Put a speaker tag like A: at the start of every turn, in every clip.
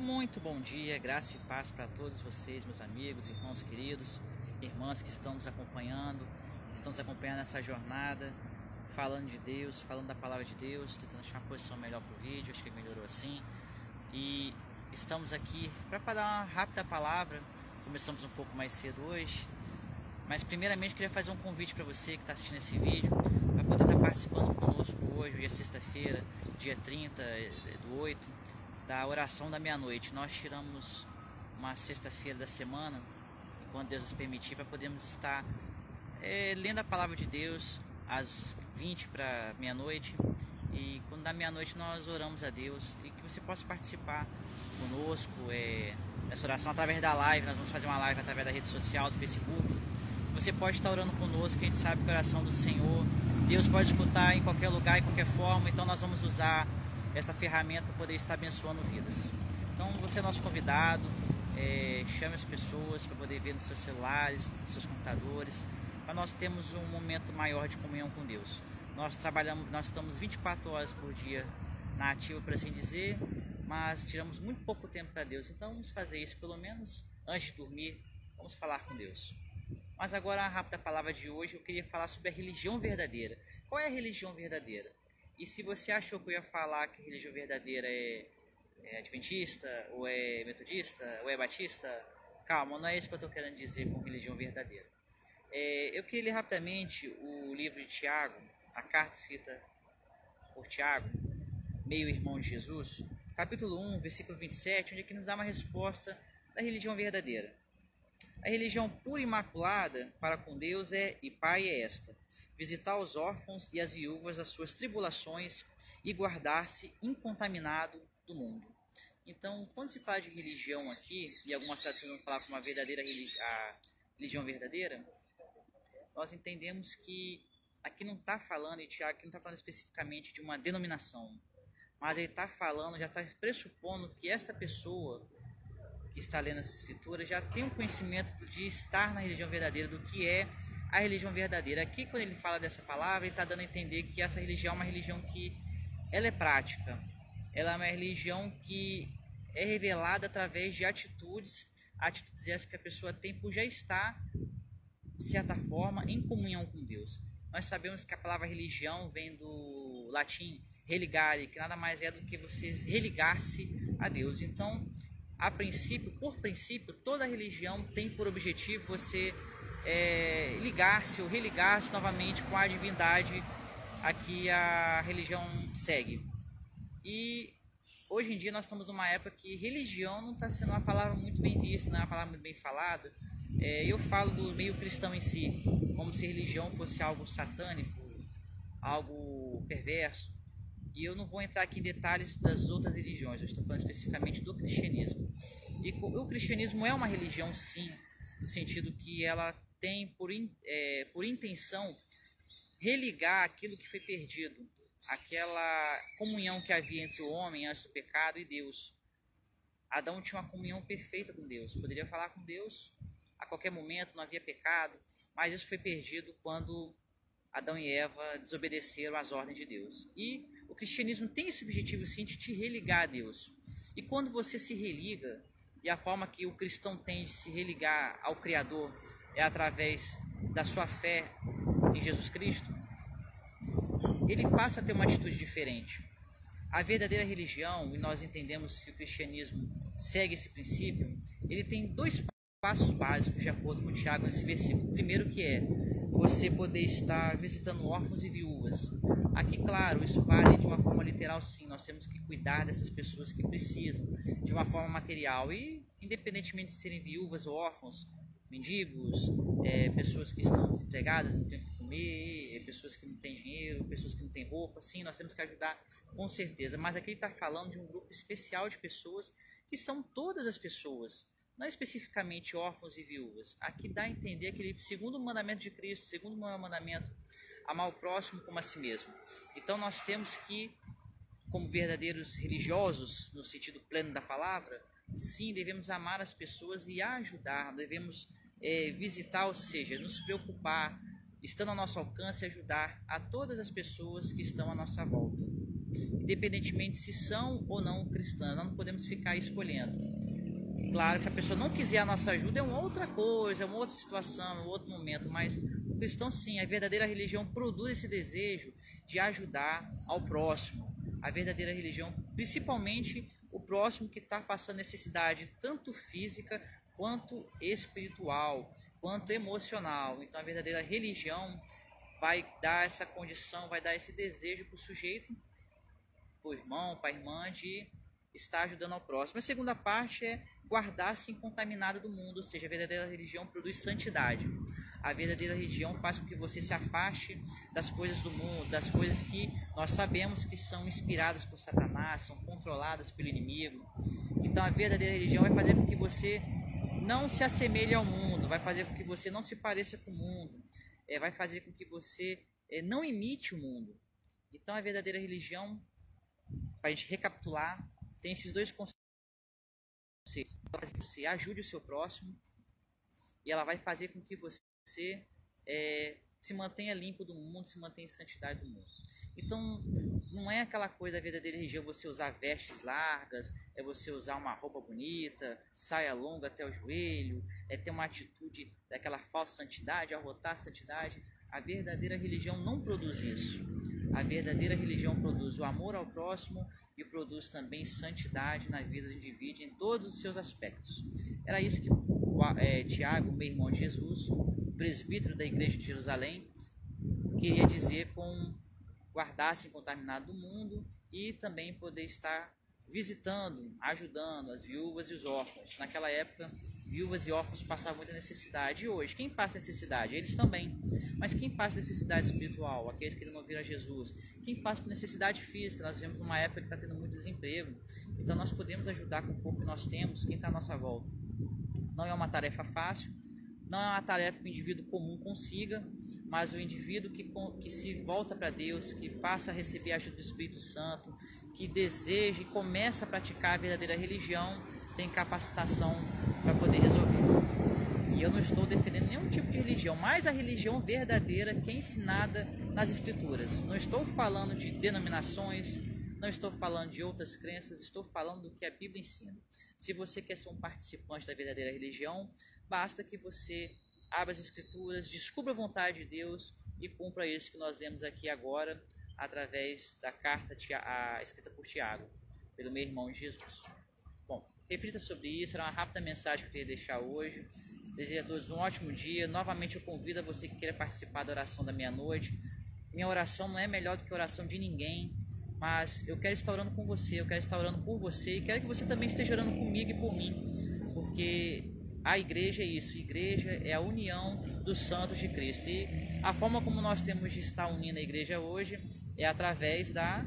A: Muito bom dia, graça e paz para todos vocês, meus amigos, irmãos queridos, irmãs que estão nos acompanhando, que estão nos acompanhando nessa jornada, falando de Deus, falando da palavra de Deus, tentando achar uma posição melhor para o vídeo, acho que melhorou assim. E estamos aqui para dar uma rápida palavra, começamos um pouco mais cedo hoje, mas primeiramente queria fazer um convite para você que está assistindo esse vídeo, para poder estar tá participando conosco hoje, hoje é sexta-feira, dia 30 do 8 da oração da meia-noite. Nós tiramos uma sexta-feira da semana, quando Deus nos permitir, para podermos estar é, lendo a palavra de Deus às 20 para meia-noite. E quando dá meia-noite nós oramos a Deus e que você possa participar conosco é, dessa oração através da live. Nós vamos fazer uma live através da rede social, do Facebook. Você pode estar orando conosco, a gente sabe que a oração do Senhor, Deus pode escutar em qualquer lugar, em qualquer forma, então nós vamos usar esta ferramenta para poder estar abençoando vidas. Então você é nosso convidado, é, chame as pessoas para poder ver nos seus celulares, nos seus computadores, para nós termos um momento maior de comunhão com Deus. Nós trabalhamos, nós estamos 24 horas por dia na ativa, por assim dizer, mas tiramos muito pouco tempo para Deus. Então vamos fazer isso pelo menos antes de dormir, vamos falar com Deus. Mas agora a rápida palavra de hoje, eu queria falar sobre a religião verdadeira. Qual é a religião verdadeira? E se você achou que eu ia falar que a religião verdadeira é, é adventista, ou é metodista, ou é batista, calma, não é isso que eu estou querendo dizer com religião verdadeira. É, eu queria ler rapidamente o livro de Tiago, a carta escrita por Tiago, meio-irmão de Jesus, capítulo 1, versículo 27, onde é que nos dá uma resposta da religião verdadeira. A religião pura e imaculada para com Deus é e Pai é esta: visitar os órfãos e as viúvas as suas tribulações e guardar-se incontaminado do mundo. Então, quando se fala de religião aqui, e algumas traduções vão falar como uma verdadeira a religião verdadeira, nós entendemos que aqui não está falando, e Tiago aqui não está falando especificamente de uma denominação, mas ele está falando, já está pressupondo que esta pessoa que está lendo essa escritura já tem um conhecimento de estar na religião verdadeira, do que é a religião verdadeira. Aqui, quando ele fala dessa palavra, ele está dando a entender que essa religião é uma religião que ela é prática. Ela é uma religião que é revelada através de atitudes, atitudes essas que a pessoa tem por já estar, de certa forma, em comunhão com Deus. Nós sabemos que a palavra religião vem do latim religare, que nada mais é do que você religar-se a Deus. Então, a princípio, por princípio, toda religião tem por objetivo você é, ligar-se ou religar-se novamente com a divindade a que a religião segue. E hoje em dia nós estamos numa época que religião não está sendo uma palavra muito bem vista, não é uma palavra muito bem falada. É, eu falo do meio cristão em si, como se religião fosse algo satânico, algo perverso. E eu não vou entrar aqui em detalhes das outras religiões, eu estou falando especificamente do cristianismo. E o cristianismo é uma religião, sim, no sentido que ela tem por, é, por intenção religar aquilo que foi perdido, aquela comunhão que havia entre o homem antes do pecado e Deus. Adão tinha uma comunhão perfeita com Deus, poderia falar com Deus a qualquer momento, não havia pecado, mas isso foi perdido quando Adão e Eva desobedeceram às ordens de Deus. E o cristianismo tem esse objetivo sim de te religar a Deus. E quando você se religa, e a forma que o cristão tem de se religar ao Criador é através da sua fé em Jesus Cristo, ele passa a ter uma atitude diferente. A verdadeira religião, e nós entendemos que o cristianismo segue esse princípio, ele tem dois passos básicos de acordo com Tiago nesse versículo. O primeiro que é você poder estar visitando órfãos e viúvas. Aqui, claro, isso vale de uma forma literal, sim. Nós temos que cuidar dessas pessoas que precisam de uma forma material e, independentemente de serem viúvas ou órfãos, mendigos, é, pessoas que estão desempregadas, não têm o que comer, é, pessoas que não têm dinheiro, pessoas que não têm roupa, sim, nós temos que ajudar com certeza. Mas aqui ele está falando de um grupo especial de pessoas que são todas as pessoas, não especificamente órfãos e viúvas. Aqui dá a entender aquele segundo mandamento de Cristo, segundo mandamento, amar o próximo como a si mesmo. Então nós temos que, como verdadeiros religiosos, no sentido pleno da palavra, sim, devemos amar as pessoas e ajudar, devemos é, visitar, ou seja, nos preocupar, estando ao nosso alcance, ajudar a todas as pessoas que estão à nossa volta. independentemente se são ou não cristãs. Nós não podemos ficar escolhendo. Claro que se a pessoa não quiser a nossa ajuda é uma outra coisa, é uma outra situação, é um outro momento, mas o cristão sim, a verdadeira religião produz esse desejo de ajudar ao próximo. A verdadeira religião, principalmente o próximo que está passando necessidade, tanto física quanto espiritual, quanto emocional. Então a verdadeira religião vai dar essa condição, vai dar esse desejo para o sujeito, para o irmão, para a irmã, de estar ajudando ao próximo. A segunda parte é guardar-se incontaminado do mundo, ou seja, a verdadeira religião produz santidade. A verdadeira religião faz com que você se afaste das coisas do mundo, das coisas que nós sabemos que são inspiradas por Satanás, são controladas pelo inimigo. Então a verdadeira religião vai fazer com que você não se assemelhe ao mundo, vai fazer com que você não se pareça com o mundo, é, vai fazer com que você é, não imite o mundo. Então a verdadeira religião, para a gente recapitular, tem esses dois conceitos você ajude o seu próximo e ela vai fazer com que você é, se mantenha limpo do mundo, se mantenha em santidade do mundo. Então, não é aquela coisa da verdadeira religião você usar vestes largas, é você usar uma roupa bonita, saia longa até o joelho, é ter uma atitude daquela falsa santidade, arrotar a santidade. A verdadeira religião não produz isso. A verdadeira religião produz o amor ao próximo e produz também santidade na vida do indivíduo em todos os seus aspectos. Era isso que é, Tiago, meu irmão de Jesus, presbítero da igreja de Jerusalém, queria dizer com guardar-se incontaminado do mundo e também poder estar visitando, ajudando as viúvas e os órfãos. Naquela época, viúvas e órfãos passavam muita necessidade. E hoje, quem passa necessidade? Eles também. Mas quem passa necessidade espiritual? Aqueles que não viram a Jesus. Quem passa por necessidade física? Nós vivemos numa época que está tendo muito desemprego. Então nós podemos ajudar com o pouco que nós temos, quem está à nossa volta. Não é uma tarefa fácil, não é uma tarefa que o indivíduo comum consiga, mas o indivíduo que, que se volta para Deus, que passa a receber a ajuda do Espírito Santo, que deseja e começa a praticar a verdadeira religião, tem capacitação para poder resolver. E eu não estou defendendo nenhum tipo de religião, mas a religião verdadeira que é ensinada nas Escrituras. Não estou falando de denominações, não estou falando de outras crenças, estou falando do que a Bíblia ensina. Se você quer ser um participante da verdadeira religião, basta que você abra as Escrituras, descubra a vontade de Deus e cumpra isso que nós lemos aqui agora, através da carta escrita por Tiago, pelo meu irmão Jesus. Bom, reflita sobre isso, era uma rápida mensagem que eu queria deixar hoje. Desejo a todos um ótimo dia. Novamente eu convido a você que queira participar da oração da meia-noite. Minha oração não é melhor do que a oração de ninguém, mas eu quero estar orando com você, eu quero estar orando por você e quero que você também esteja orando comigo e por mim, porque a igreja é isso, a igreja é a união dos santos de Cristo. E a forma como nós temos de estar unindo a igreja hoje é através da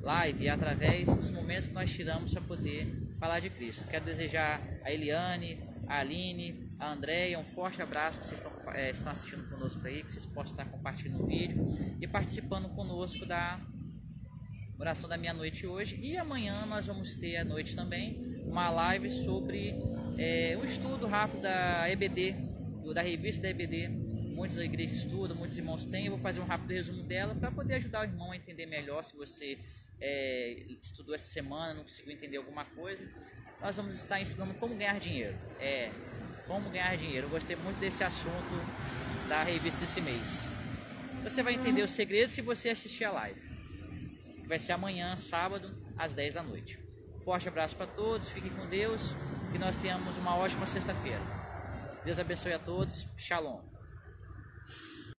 A: live, é através dos momentos que nós tiramos para poder falar de Cristo. Quero desejar a Eliane, a Aline, a Andréia, um forte abraço, vocês estão, é, estão assistindo conosco aí, que vocês possam estar compartilhando o vídeo e participando conosco da oração da meia-noite hoje. E amanhã nós vamos ter à noite também uma live sobre é, um estudo rápido da EBD, da revista da EBD. Muitas igrejas estudam, muitos irmãos têm. Eu vou fazer um rápido resumo dela para poder ajudar o irmão a entender melhor se você é, estudou essa semana, não conseguiu entender alguma coisa. Nós vamos estar ensinando como ganhar dinheiro. É, como ganhar dinheiro. Eu gostei muito desse assunto da revista desse mês. Você vai entender os segredos se você assistir a live. Que vai ser amanhã, sábado, às 10 da noite. Forte abraço para todos, fiquem com Deus e nós tenhamos uma ótima sexta-feira. Deus abençoe a todos. Shalom.